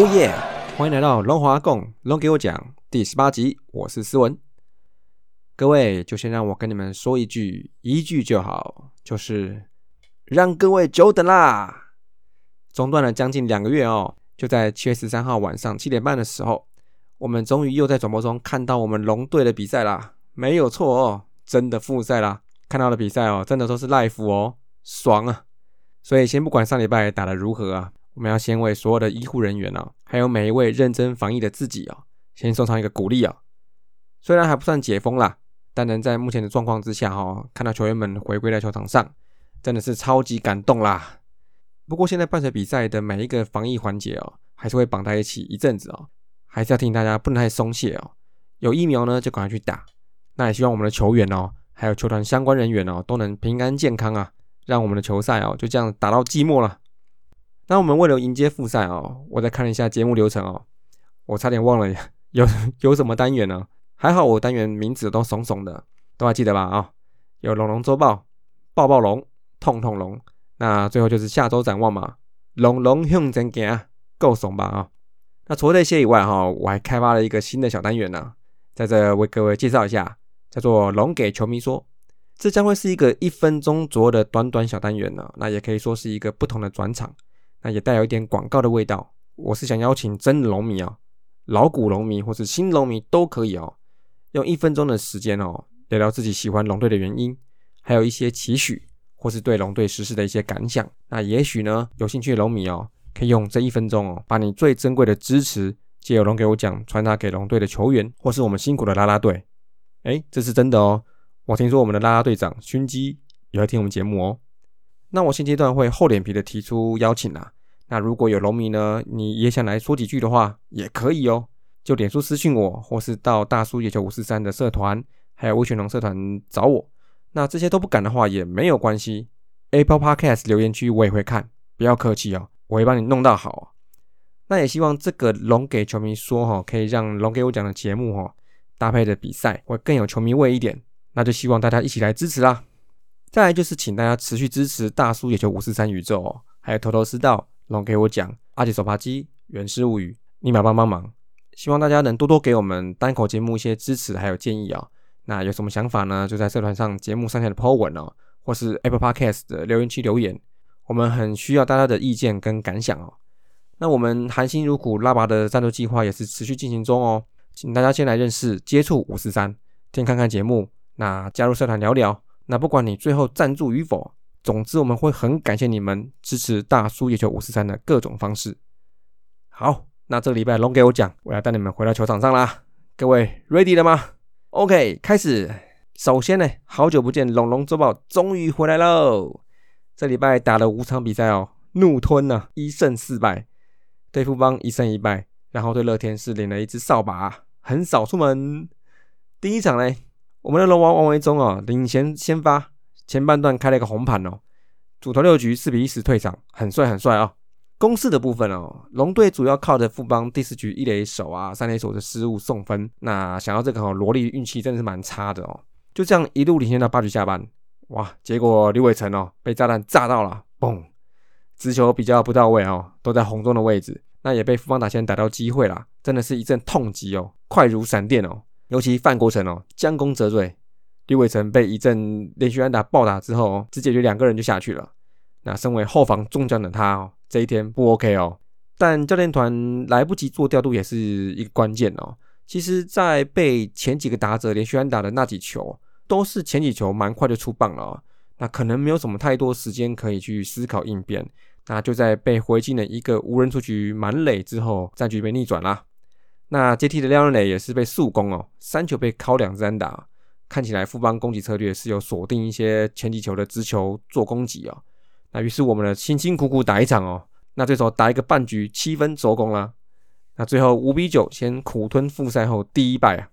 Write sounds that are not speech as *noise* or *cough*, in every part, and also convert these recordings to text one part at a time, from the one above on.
哦耶！欢迎来到龙华共龙给我讲第十八集，我是思文。各位，就先让我跟你们说一句，一句就好，就是让各位久等啦。中断了将近两个月哦，就在七月十三号晚上七点半的时候，我们终于又在转播中看到我们龙队的比赛啦。没有错哦，真的复赛啦！看到的比赛哦，真的都是 live 哦，爽啊！所以先不管上礼拜打的如何啊。我们要先为所有的医护人员啊，还有每一位认真防疫的自己啊，先送上一个鼓励啊。虽然还不算解封啦，但能在目前的状况之下哈，看到球员们回归在球场上，真的是超级感动啦。不过现在伴随比赛的每一个防疫环节哦，还是会绑在一起一阵子哦，还是要提醒大家不能太松懈哦。有疫苗呢，就赶快去打。那也希望我们的球员哦，还有球团相关人员哦，都能平安健康啊，让我们的球赛哦，就这样打到季末了。那我们为了迎接复赛哦，我再看了一下节目流程哦，我差点忘了 *laughs* 有有什么单元呢？还好我单元名字都怂怂的，都还记得吧？啊，有龙龙周报、抱抱龙、痛痛龙，那最后就是下周展望嘛，龙龙向前行，够怂吧？啊，那除了这些以外哈，我还开发了一个新的小单元呢，在这为各位介绍一下，叫做“龙给球迷说”，这将会是一个一分钟左右的短短小单元呢，那也可以说是一个不同的转场。那也带有一点广告的味道。我是想邀请真龙迷啊，老古龙迷或是新龙迷都可以哦，用一分钟的时间哦，聊聊自己喜欢龙队的原因，还有一些期许，或是对龙队实施的一些感想。那也许呢，有兴趣的龙迷哦，可以用这一分钟哦，把你最珍贵的支持，借由龙给我讲，传达给龙队的球员，或是我们辛苦的啦啦队。哎，这是真的哦。我听说我们的啦啦队长勋基也会听我们节目哦。那我现阶段会厚脸皮的提出邀请啊，那如果有龙迷呢，你也想来说几句的话，也可以哦，就脸书私信我，或是到大叔野球五四三的社团，还有微群龙社团找我。那这些都不敢的话也没有关系，Apple Podcast 留言区我也会看，不要客气哦，我会帮你弄到好。那也希望这个龙给球迷说哈，可以让龙给我讲的节目哈，搭配的比赛会更有球迷味一点，那就希望大家一起来支持啦。再来就是请大家持续支持大叔野球五四三宇宙哦，还有头头是道龙给我讲阿杰手扒鸡原始物语立马帮帮忙，希望大家能多多给我们单口节目一些支持还有建议啊。那有什么想法呢？就在社团上节目上下的 po 文哦，或是 Apple Podcast 的留言区留言，我们很需要大家的意见跟感想哦。那我们含辛茹苦拉拔的战斗计划也是持续进行中哦，请大家先来认识接触五四三，先看看节目，那加入社团聊聊。那不管你最后赞助与否，总之我们会很感谢你们支持大叔野球五四三的各种方式。好，那这个礼拜龙给我讲，我要带你们回到球场上啦。各位 ready 了吗？OK，开始。首先呢，好久不见，龙龙周报终于回来喽。这礼拜打了五场比赛哦，怒吞呢一胜四败，对富邦一胜一败，然后对乐天是领了一支扫把，很少出门。第一场呢。我们的龙王王维忠哦，领先先发，前半段开了一个红盘哦，主投六局四比一十退场，很帅很帅啊！攻势的部分哦，龙队主要靠着富邦第四局一垒手啊、三垒手的失误送分。那想要这个哦，萝莉运气真的是蛮差的哦，就这样一路领先到八局下半，哇！结果刘伟成哦被炸弹炸到了，嘣！直球比较不到位哦，都在红中的位置，那也被富邦打线逮到机会啦，真的是一阵痛击哦，快如闪电哦。尤其范国成哦，将功折罪，李伟成被一阵连续安打暴打之后，只解决两个人就下去了。那身为后防中将的他哦，这一天不 OK 哦。但教练团来不及做调度也是一个关键哦。其实，在被前几个打者连续安打的那几球，都是前几球蛮快就出棒了，那可能没有什么太多时间可以去思考应变。那就在被回进了一个无人出局满垒之后，战局被逆转了。那接替的廖仁磊也是被速攻哦，三球被敲两支打，看起来富邦攻击策略是有锁定一些前几球的直球做攻击哦。那于是我们的辛辛苦苦打一场哦，那最后打一个半局七分收工啦。那最后五比九先苦吞复赛后第一败啊。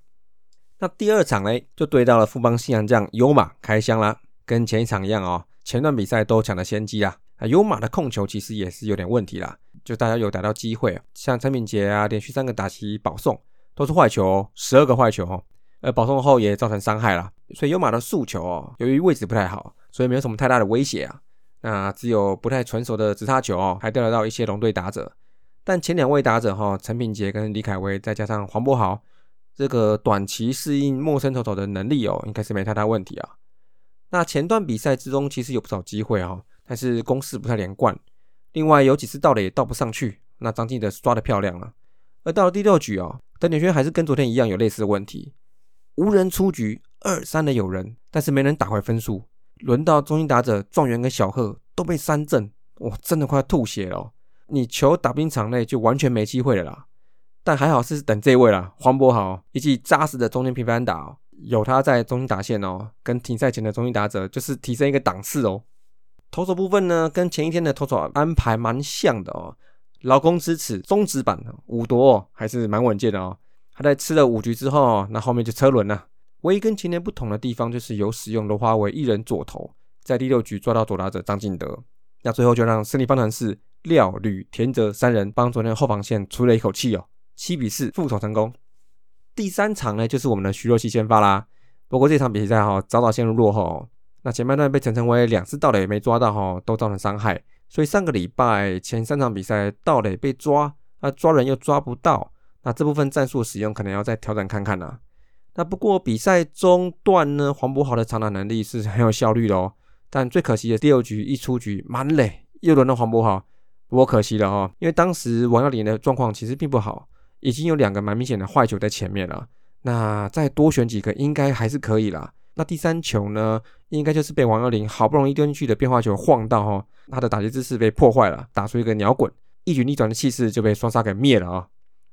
那第二场呢，就对到了富邦信阳将优马开箱啦，跟前一场一样哦，前段比赛都抢了先机啊。啊，优马的控球其实也是有点问题啦。就大家有打到机会，像陈敏杰啊，连续三个打击保送都是坏球，哦十二个坏球哦。呃，保送后也造成伤害了，所以优马的速球哦，由于位置不太好，所以没有什么太大的威胁啊。那只有不太成熟的直插球哦，还钓得到一些龙队打者。但前两位打者哈，陈品杰跟李凯威，再加上黄博豪，这个短期适应陌生投手的能力哦，应该是没太大问题啊。那前段比赛之中，其实有不少机会哈，但是攻势不太连贯。另外有几次到了也到不上去，那张继德抓的漂亮了。而到了第六局哦，邓点轩还是跟昨天一样有类似的问题，无人出局，二三的有人，但是没人打回分数。轮到中心打者状元跟小贺都被三振，哇，真的快吐血了。你球打进场内就完全没机会了啦。但还好是等这位啦，黄博豪一记扎实的中间平分打，哦有他在中心打线哦，跟停赛前的中心打者就是提升一个档次哦。投手部分呢，跟前一天的投手安排蛮像的哦。劳工支持中职版五夺还是蛮稳健的哦。他在吃了五局之后，那后面就车轮了。唯一跟前年不同的地方，就是有使用罗华为一人左投，在第六局抓到左打者张进德。那最后就让胜利方程式廖吕田泽三人帮昨天后防线出了一口气哦，七比四复仇成功。第三场呢，就是我们的徐若曦先发啦。不过这场比赛哈，早早陷入落后。那前半段被陈晨威两次盗垒没抓到哈，都造成伤害。所以上个礼拜前三场比赛盗垒被抓，那抓人又抓不到，那这部分战术使用可能要再调整看看啦。那不过比赛中段呢，黄博豪的长打能力是很有效率的哦。但最可惜的第六局一出局满垒，又轮到黄博豪，不过可惜了哈，因为当时王耀林的状况其实并不好，已经有两个蛮明显的坏球在前面了。那再多选几个应该还是可以啦。那第三球呢，应该就是被王耀林好不容易丢进去的变化球晃到哈，他的打击姿势被破坏了，打出一个鸟滚，一举逆转的气势就被双杀给灭了啊。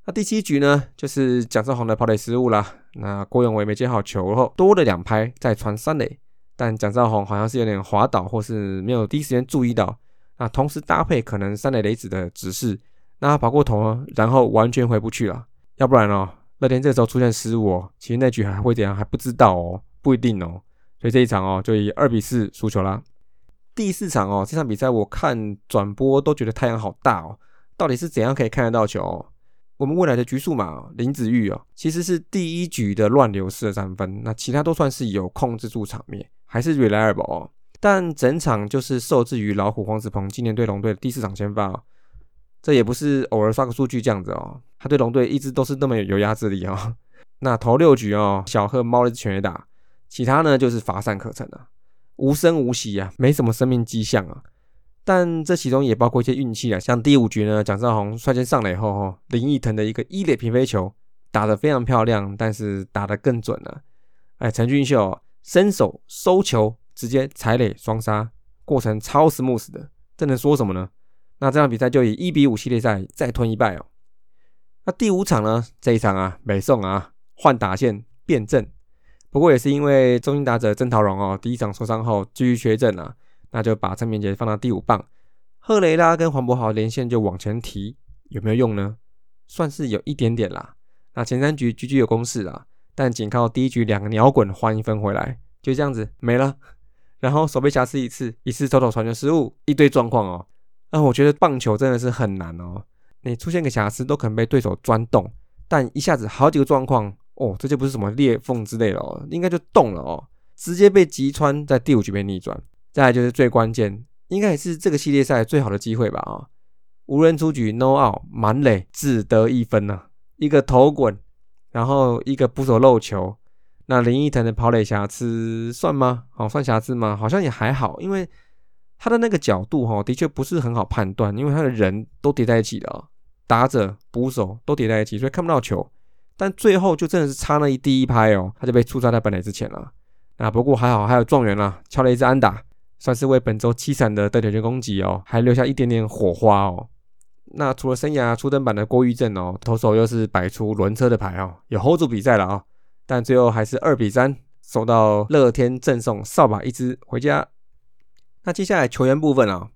那第七局呢，就是蒋胜宏的跑垒失误啦。那郭永伟没接好球后，多了两拍再传三垒，但蒋兆宏好像是有点滑倒，或是没有第一时间注意到。那同时搭配可能三垒垒子的指示，那他跑过头了，然后完全回不去了。要不然哦，乐天这时候出现失误哦，其实那局还会怎样还不知道哦。不一定哦，所以这一场哦，就以二比四输球啦。第四场哦，这场比赛我看转播都觉得太阳好大哦，到底是怎样可以看得到球？我们未来的局数嘛，林子玉哦，其实是第一局的乱流式的三分，那其他都算是有控制住场面，还是 reliable 哦。但整场就是受制于老虎黄子鹏今年对龙队的第四场先发哦，这也不是偶尔刷个数据这样子哦，他对龙队一直都是那么有压制力哦。*laughs* 那头六局哦，小贺猫了一全垒打。其他呢就是乏善可陈啊，无声无息啊，没什么生命迹象啊。但这其中也包括一些运气啊，像第五局呢，蒋兆宏率先上来以后，哈，林奕腾的一个一垒平飞球打得非常漂亮，但是打得更准了。哎，陈俊秀伸手收球，直接踩垒双杀，过程超 smooth 的，这能说什么呢？那这场比赛就以一比五系列赛再吞一败哦。那第五场呢，这一场啊，美颂啊换打线变阵。不过也是因为中心打者曾桃荣哦，第一场受伤后继续缺阵啊，那就把陈明杰放到第五棒，赫雷拉跟黄博豪连线就往前提，有没有用呢？算是有一点点啦。那前三局局局有攻势啦，但仅靠第一局两个鸟滚换一分回来，就这样子没了。然后手被瑕疵一次，一次投投传球失误，一堆状况哦。那我觉得棒球真的是很难哦，你出现个瑕疵都可能被对手钻洞，但一下子好几个状况。哦，这就不是什么裂缝之类的哦，应该就动了哦，直接被击穿，在第五局被逆转。再来就是最关键，应该也是这个系列赛最好的机会吧啊！无人出局，no out，满垒只得一分呢，一个头滚，然后一个捕手漏球。那林奕腾的跑垒瑕疵算吗？好，算瑕疵吗？好像也还好，因为他的那个角度哈，的确不是很好判断，因为他的人都叠在一起的，打者、捕手都叠在一起，所以看不到球。但最后就真的是差那一第一拍哦，他就被出杀在本垒之前了。那不过还好，还有状元啦，敲了一支安打，算是为本周七闪的得点圈攻击哦，还留下一点点火花哦。那除了生涯初登板的郭玉正哦，投手又是摆出轮车的牌哦，有 hold 住比赛了啊。但最后还是二比三，收到乐天赠送扫把一支回家。那接下来球员部分啊，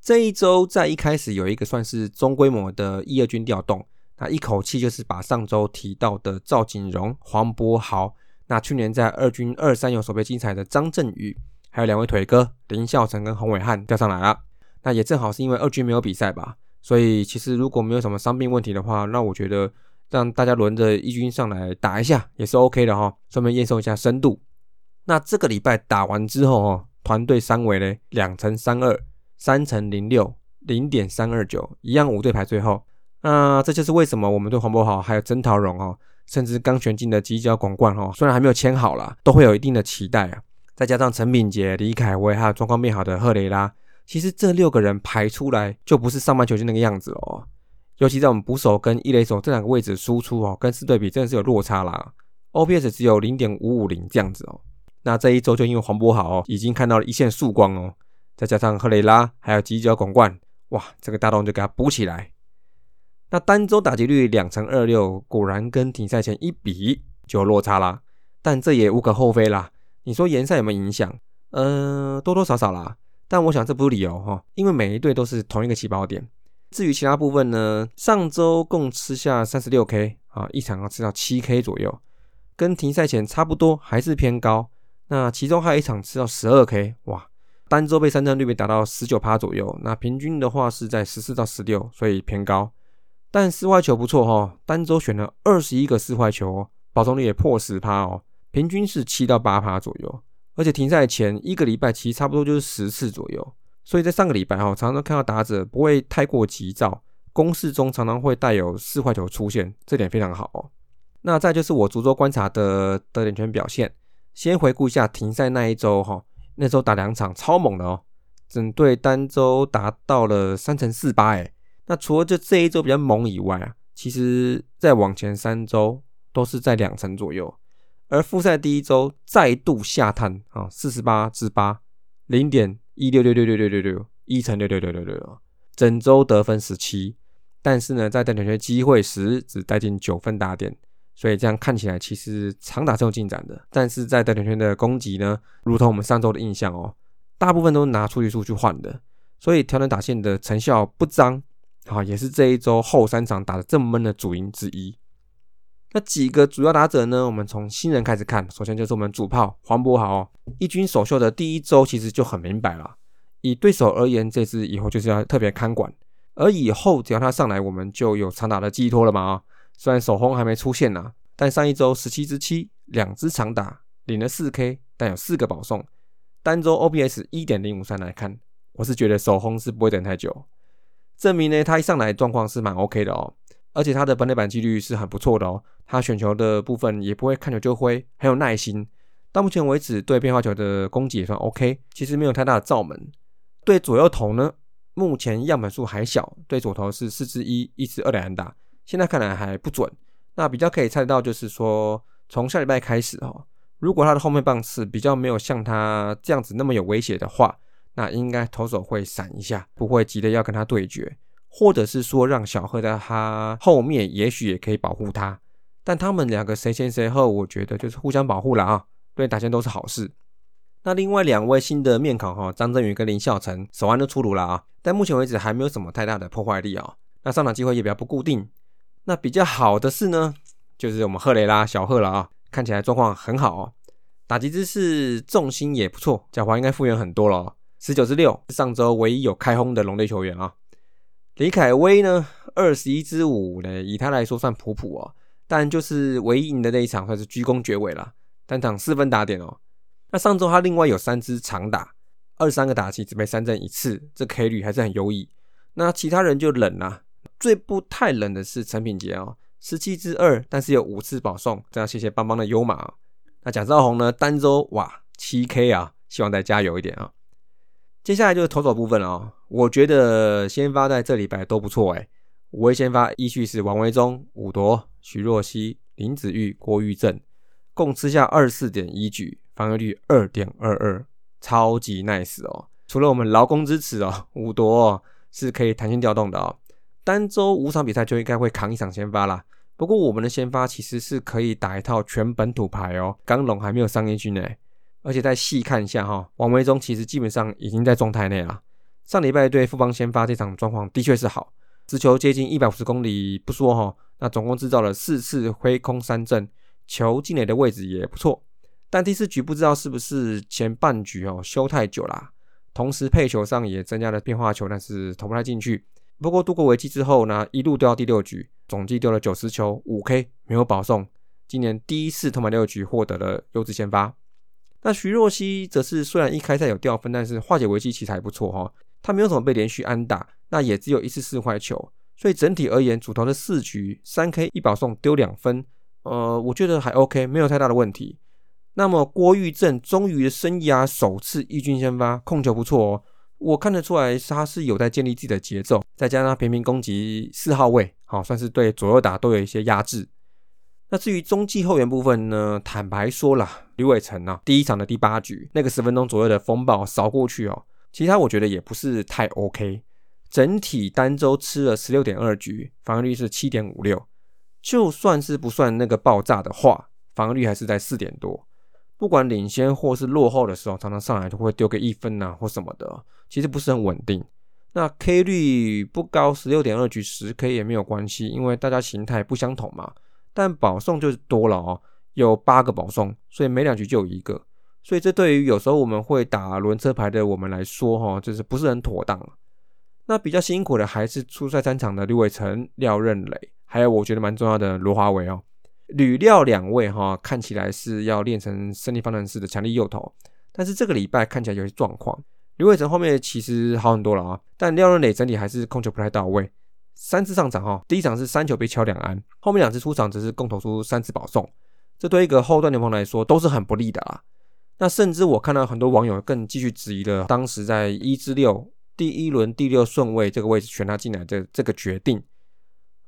这一周在一开始有一个算是中规模的一二军调动。那一口气就是把上周提到的赵景荣、黄博豪，那去年在二军二三有所备精彩的张振宇，还有两位腿哥林孝成跟洪伟汉调上来了。那也正好是因为二军没有比赛吧，所以其实如果没有什么伤病问题的话，那我觉得让大家轮着一军上来打一下也是 OK 的哈，顺便验收一下深度。那这个礼拜打完之后哦，团队三围呢两乘三二、三乘零六、零点三二九，一样五队排最后。那这就是为什么我们对黄博豪还有曾陶荣哦，甚至刚选进的吉角广冠哦，虽然还没有签好啦，都会有一定的期待啊。再加上陈炳杰、李凯威还有状况变好的赫雷拉，其实这六个人排出来就不是上半球就那个样子哦。尤其在我们捕手跟一垒手这两个位置输出哦，跟四对比真的是有落差啦。OPS 只有零点五五零这样子哦。那这一周就因为黄博豪哦，已经看到了一线曙光哦，再加上赫雷拉还有吉角广冠，哇，这个大洞就给他补起来。那单周打击率两成二六，果然跟停赛前一比就有落差啦。但这也无可厚非啦。你说延赛有没有影响？呃，多多少少啦。但我想这不是理由哈，因为每一队都是同一个起跑点。至于其他部分呢，上周共吃下三十六 K 啊，一场要吃到七 K 左右，跟停赛前差不多，还是偏高。那其中还有一场吃到十二 K，哇，单周被三振率被达到十九趴左右，那平均的话是在十四到十六，所以偏高。但四坏球不错哈，单周选了二十一个四坏球，保送率也破十趴哦，平均是七到八趴左右。而且停赛前一个礼拜其实差不多就是十次左右。所以在上个礼拜哈，常常看到打者不会太过急躁，攻势中常常会带有四坏球出现，这点非常好哦。那再就是我逐周观察的得点圈表现，先回顾一下停赛那一周哈，那周打两场超猛的哦，整队单周达到了三乘四八哎。那除了就这一周比较猛以外啊，其实再往前三周都是在两成左右，而复赛第一周再度下探啊，四十八至八零点。一六六六六六六六一乘六六六六六，整周得分十七，但是呢，在等点圈机会时只带进九分打点，所以这样看起来其实长打是有进展的。但是在等点圈的攻击呢，如同我们上周的印象哦，大部分都拿出局数去换的，所以调整打线的成效不彰啊，也是这一周后三场打的这么闷的主因之一。那几个主要打者呢？我们从新人开始看，首先就是我们主炮黄博豪哦，一军首秀的第一周其实就很明白了。以对手而言，这支以后就是要特别看管，而以后只要他上来，我们就有长打的寄托了嘛啊。虽然首轰还没出现呐，但上一周十七支七，两支长打，领了四 K，但有四个保送，单周 OPS 一点零五三来看，我是觉得首轰是不会等太久，证明呢他一上来状况是蛮 OK 的哦。而且他的本垒板几率是很不错的哦，他选球的部分也不会看球就挥，很有耐心。到目前为止，对变化球的攻击也算 OK，其实没有太大的罩门。对左右投呢，目前样本数还小，对左投是四支一，一支二两打，现在看来还不准。那比较可以猜得到，就是说从下礼拜开始哦，如果他的后面棒次比较没有像他这样子那么有威胁的话，那应该投手会闪一下，不会急着要跟他对决。或者是说让小贺在他后面，也许也可以保护他，但他们两个谁先谁后，我觉得就是互相保护了啊，对打线都是好事。那另外两位新的面孔哈，张振宇跟林孝成手腕都出炉了啊，但目前为止还没有什么太大的破坏力啊。那上场机会也比较不固定。那比较好的是呢，就是我们赫雷拉小赫了啊，看起来状况很好哦，打击姿势重心也不错，脚踝应该复原很多了哦，十九至六，上周唯一有开轰的龙队球员啊。李凯威呢，二十一支五呢，以他来说算普普哦，但就是唯一赢的那一场算是居功厥伟了，单场四分打点哦。那上周他另外有三支长打，二三个打击只被三振一次，这 K 率还是很优异。那其他人就冷了，最不太冷的是陈品杰哦，十七支二，但是有五次保送，这样谢谢邦邦的优马。那蒋兆宏呢，单周哇七 K 啊，希望再加油一点啊。接下来就是投手部分了哦，我觉得先发在这礼拜都不错哎。五位先发依序是王维忠、武夺、徐若曦、林子玉、郭玉正，共吃下二四点一局，防御率二点二二，超级 nice 哦。除了我们劳工支持哦，*laughs* 武夺是可以弹性调动的哦。单周五场比赛就应该会扛一场先发啦。不过我们的先发其实是可以打一套全本土牌哦，刚龙还没有上进去呢。而且再细看一下哈，王维忠其实基本上已经在状态内了。上礼拜对富邦先发这场状况的确是好，直球接近一百五十公里不说哈，那总共制造了四次挥空三振，球进垒的位置也不错。但第四局不知道是不是前半局哦休太久啦，同时配球上也增加了变化球，但是投不太进去。不过度过危机之后呢，一路丢到第六局，总计丢了九十球，五 K 没有保送，今年第一次投满六局获得了优质先发。那徐若曦则是虽然一开赛有掉分，但是化解危机其实还不错哈。他没有什么被连续安打，那也只有一次四坏球，所以整体而言，主投的四局三 K 一保送丢两分，呃，我觉得还 OK，没有太大的问题。那么郭玉正终于生涯首次一军先发，控球不错哦，我看得出来他是有在建立自己的节奏，再加上频频攻击四号位，好算是对左右打都有一些压制。那至于中继后援部分呢？坦白说了，吕伟成啊，第一场的第八局那个十分钟左右的风暴扫过去哦，其他我觉得也不是太 OK。整体单周吃了十六点二局，防御率是七点五六，就算是不算那个爆炸的话，防御率还是在四点多。不管领先或是落后的时候，常常上来就会丢个一分呐或什么的，其实不是很稳定。那 K 率不高，十六点二局十 K 也没有关系，因为大家形态不相同嘛。但保送就是多了哦，有八个保送，所以每两局就有一个，所以这对于有时候我们会打轮车牌的我们来说，哈，就是不是很妥当。那比较辛苦的还是初赛三场的吕伟成、廖任磊，还有我觉得蛮重要的罗华伟哦。吕廖两位哈，看起来是要练成胜利方程式的强力右投，但是这个礼拜看起来有些状况。吕伟成后面其实好很多了啊，但廖任磊整体还是控球不太到位。三次上场哈，第一场是三球被敲两安，后面两次出场只是共投出三次保送，这对一个后段联盟来说都是很不利的啦。那甚至我看到很多网友更继续质疑了当时在一至六第一轮第六顺位这个位置选他进来的这个决定。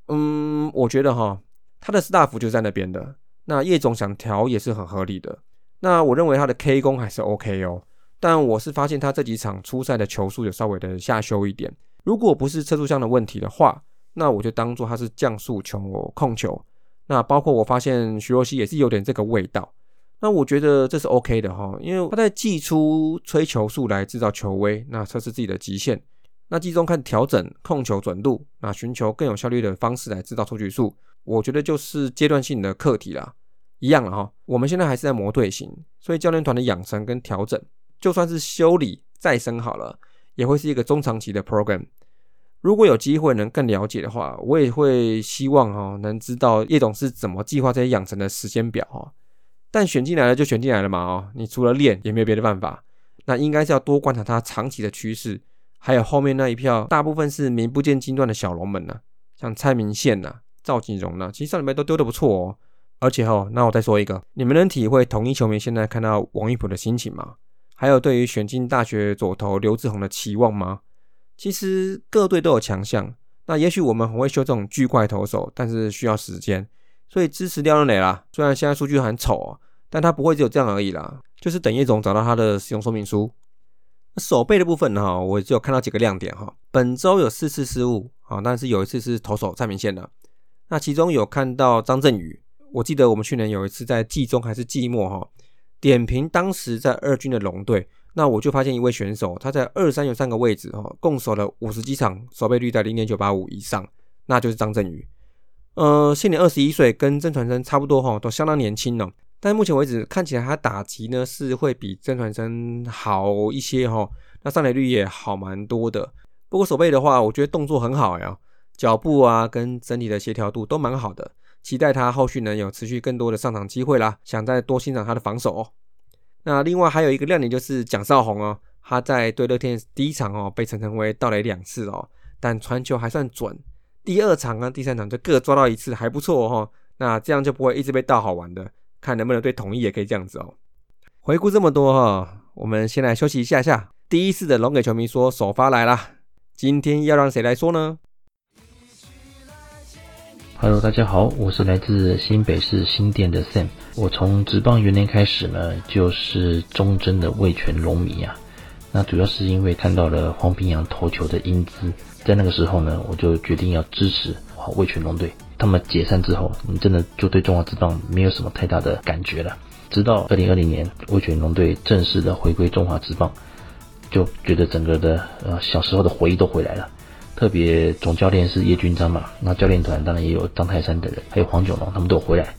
嗯，我觉得哈，他的 staff 就在那边的，那叶总想调也是很合理的。那我认为他的 K 功还是 OK 哦，但我是发现他这几场初赛的球速有稍微的下修一点。如果不是车速上的问题的话，那我就当做他是降速球控球。那包括我发现徐若曦也是有点这个味道。那我觉得这是 OK 的哈，因为他在季初吹球速来制造球威，那测试自己的极限。那季中看调整控球准度，那寻求更有效率的方式来制造出局数。我觉得就是阶段性的课题啦，一样了哈。我们现在还是在磨队形，所以教练团的养成跟调整，就算是修理再生好了。也会是一个中长期的 program。如果有机会能更了解的话，我也会希望哈能知道叶总是怎么计划这些养成的时间表哈。但选进来了就选进来了嘛哦，你除了练也没有别的办法。那应该是要多观察他长期的趋势，还有后面那一票大部分是名不见经传的小龙门呢，像蔡明宪呐、赵锦荣呐，其实上礼拜都丢的不错哦。而且哈，那我再说一个，你们能体会统一球迷现在看到王一普的心情吗？还有对于选进大学左投刘志宏的期望吗？其实各队都有强项，那也许我们很会修这种巨怪投手，但是需要时间，所以支持廖任磊啦。虽然现在数据很丑，但他不会只有这样而已啦，就是等叶总找到他的使用说明书。手背的部分哈，我只有看到几个亮点哈。本周有四次失误啊，但是有一次是投手蔡明宪的。那其中有看到张振宇，我记得我们去年有一次在季中还是季末哈。点评当时在二军的龙队，那我就发现一位选手，他在二三有三个位置哈，共守了五十几场，守备率在零点九八五以上，那就是张振宇。呃，现年二十一岁，跟曾传生差不多哈，都相当年轻哦。但目前为止看起来他打击呢是会比曾传生好一些哈，那上垒率也好蛮多的。不过守备的话，我觉得动作很好呀，脚步啊跟整体的协调度都蛮好的。期待他后续能有持续更多的上场机会啦，想再多欣赏他的防守哦。那另外还有一个亮点就是蒋少红哦，他在对乐天第一场哦被陈晨威盗垒两次哦，但传球还算准。第二场跟第三场就各抓到一次，还不错哦。那这样就不会一直被盗好玩的，看能不能对统一也可以这样子哦。回顾这么多哈，我们先来休息一下下。第一次的龙给球迷说首发来啦，今天要让谁来说呢？Hello，大家好，我是来自新北市新店的 Sam。我从职棒元年开始呢，就是忠贞的味全龙迷啊。那主要是因为看到了黄平洋投球的英姿，在那个时候呢，我就决定要支持好味全龙队。他们解散之后，你真的就对中华职棒没有什么太大的感觉了。直到二零二零年魏全龙队正式的回归中华职棒，就觉得整个的呃小时候的回忆都回来了。特别总教练是叶军章嘛，那教练团当然也有张泰山等人，还有黄九龙，他们都有回来。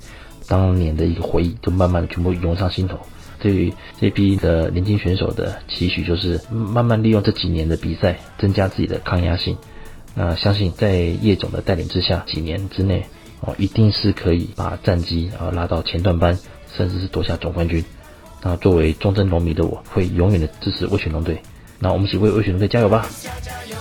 当年的一个回忆，就慢慢的全部涌上心头。对于这批的年轻选手的期许，就是慢慢利用这几年的比赛，增加自己的抗压性。那相信在叶总的带领之下几年之内哦一定是可以把战绩啊拉到前段班甚至是夺下总冠军。那作为忠贞农民的我会永远的支持魏雪龙队。那我们一起为魏雪龙队加油吧。加油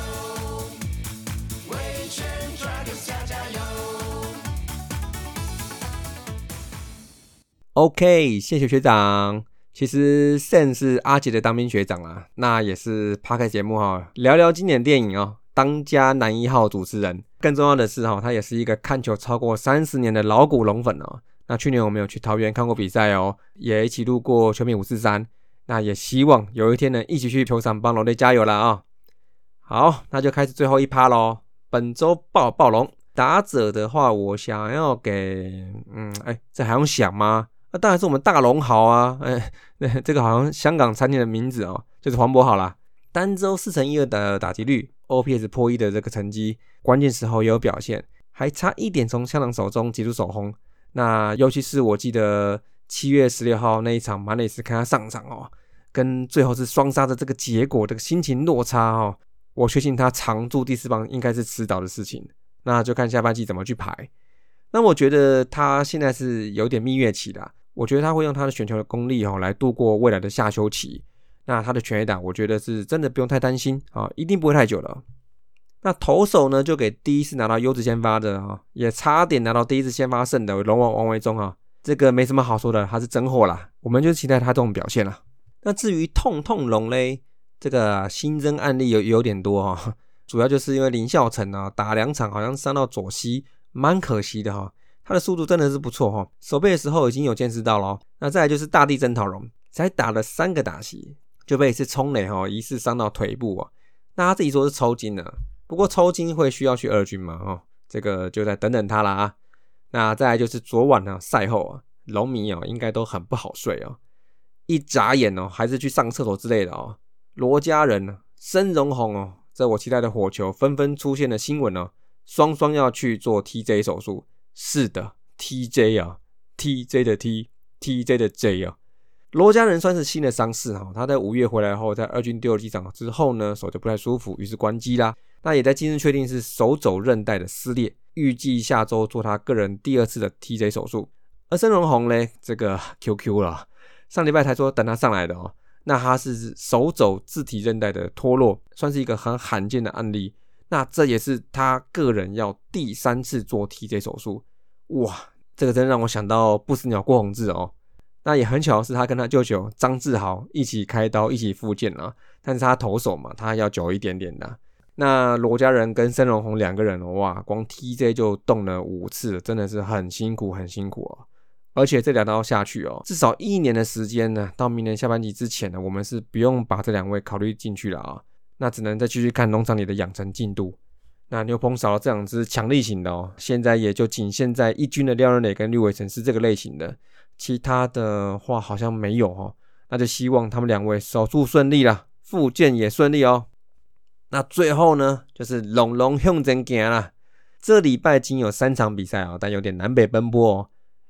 ok 谢谢学长。其实 sen 是阿杰的当兵学长啦那也是扒开节目哈聊聊经典电影哦。当家男一号主持人，更重要的是哈，他也是一个看球超过三十年的老古龙粉哦。那去年我们有去桃园看过比赛哦，也一起路过全民五四三。那也希望有一天呢，一起去球场帮龙队加油了啊！好，那就开始最后一趴喽。本周爆暴龙打者的话，我想要给，嗯，哎，这还用想吗？那当然是我们大龙豪啊！哎，*laughs* 这个好像香港餐厅的名字哦，就是黄渤好了。单周四乘一二的打击率。OPS 破一的这个成绩，关键时候也有表现，还差一点从香港手中挤出首轰。那尤其是我记得七月十六号那一场马内斯看他上场哦，跟最后是双杀的这个结果，这个心情落差哦，我确信他常驻第四棒应该是迟早的事情。那就看下半季怎么去排。那我觉得他现在是有点蜜月期的，我觉得他会用他的选球的功力哦来度过未来的夏休期。那他的全 A 打，我觉得是真的不用太担心啊，一定不会太久了。那投手呢，就给第一次拿到优质先发的啊，也差点拿到第一次先发胜的龙王王维忠啊，这个没什么好说的，他是真货啦。我们就期待他这种表现了。那至于痛痛龙嘞，这个新增案例有有点多哈，主要就是因为林孝成啊，打两场好像伤到左膝，蛮可惜的哈。他的速度真的是不错哈，守备的时候已经有见识到了。那再来就是大地真桃龙，才打了三个打席。就被一次冲雷哈，疑似伤到腿部啊。那他自己说是抽筋了，不过抽筋会需要去二军嘛？哦，这个就再等等他了啊。那再来就是昨晚呢赛后啊，龙迷哦应该都很不好睡哦，一眨眼哦还是去上厕所之类的哦。罗家人呢，申荣宏哦，这我期待的火球纷纷出现的新闻哦，双双要去做 TJ 手术。是的，TJ 啊，TJ 的 T，TJ 的 J 啊。罗家人算是新的伤势哈，他在五月回来后，在二军丢了几场之后呢，手就不太舒服，于是关机啦。那也在今日确定是手肘韧带的撕裂，预计下周做他个人第二次的 TJ 手术。而申荣宏呢，这个 QQ 了，上礼拜才说等他上来的哦。那他是手肘自体韧带的脱落，算是一个很罕见的案例。那这也是他个人要第三次做 TJ 手术，哇，这个真让我想到不死鸟郭宏志哦。那也很巧的是，他跟他舅舅张志豪一起开刀，一起复健啊。但是他投手嘛，他要久一点点的。那罗家人跟申荣宏两个人，哇，光 TJ 就动了五次，真的是很辛苦，很辛苦哦。而且这两刀下去哦，至少一年的时间呢，到明年下半季之前呢，我们是不用把这两位考虑进去了啊。那只能再继续看农场里的养成进度。那牛棚少了这两只强力型的哦，现在也就仅限在一军的廖仁磊跟绿伟成是这个类型的。其他的话好像没有哦，那就希望他们两位手术顺利啦，复健也顺利哦。那最后呢，就是龙龙向前行啦。这礼拜仅有三场比赛啊，但有点南北奔波哦。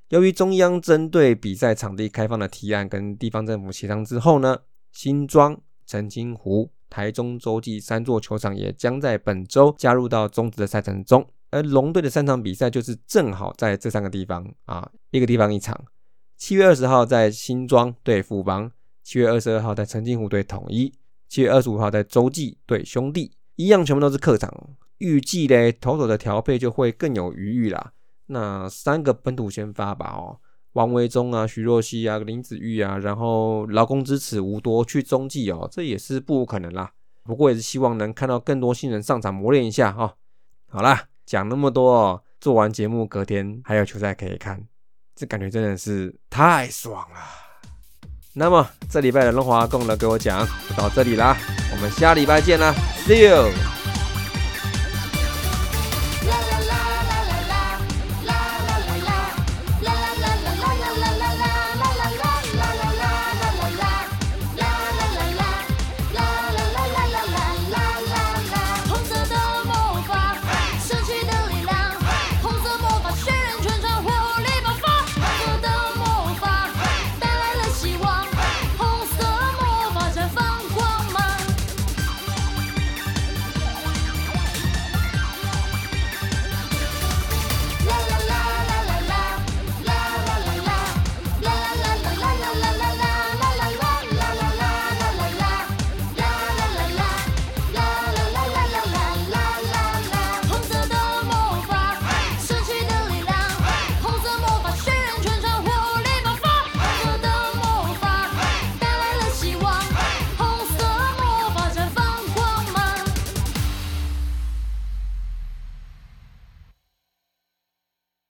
由于中央针对比赛场地开放的提案跟地方政府协商之后呢，新庄、澄清湖、台中洲际三座球场也将在本周加入到中职的赛程中。而龙队的三场比赛就是正好在这三个地方啊，一个地方一场。七月二十号在新庄对富邦，七月二十二号在澄清湖对统一，七月二十五号在洲际对兄弟，一样全部都是客场。预计嘞投手的调配就会更有余裕啦。那三个本土先发吧哦，王维忠啊、徐若曦啊、林子玉啊，然后劳工支持无多去中继哦，这也是不可能啦。不过也是希望能看到更多新人上场磨练一下哈。好啦，讲那么多哦，做完节目隔天还有球赛可以看。这感觉真的是太爽了。那么这礼拜的龙华共呢，给我讲就到这里啦，我们下礼拜见啦，See you。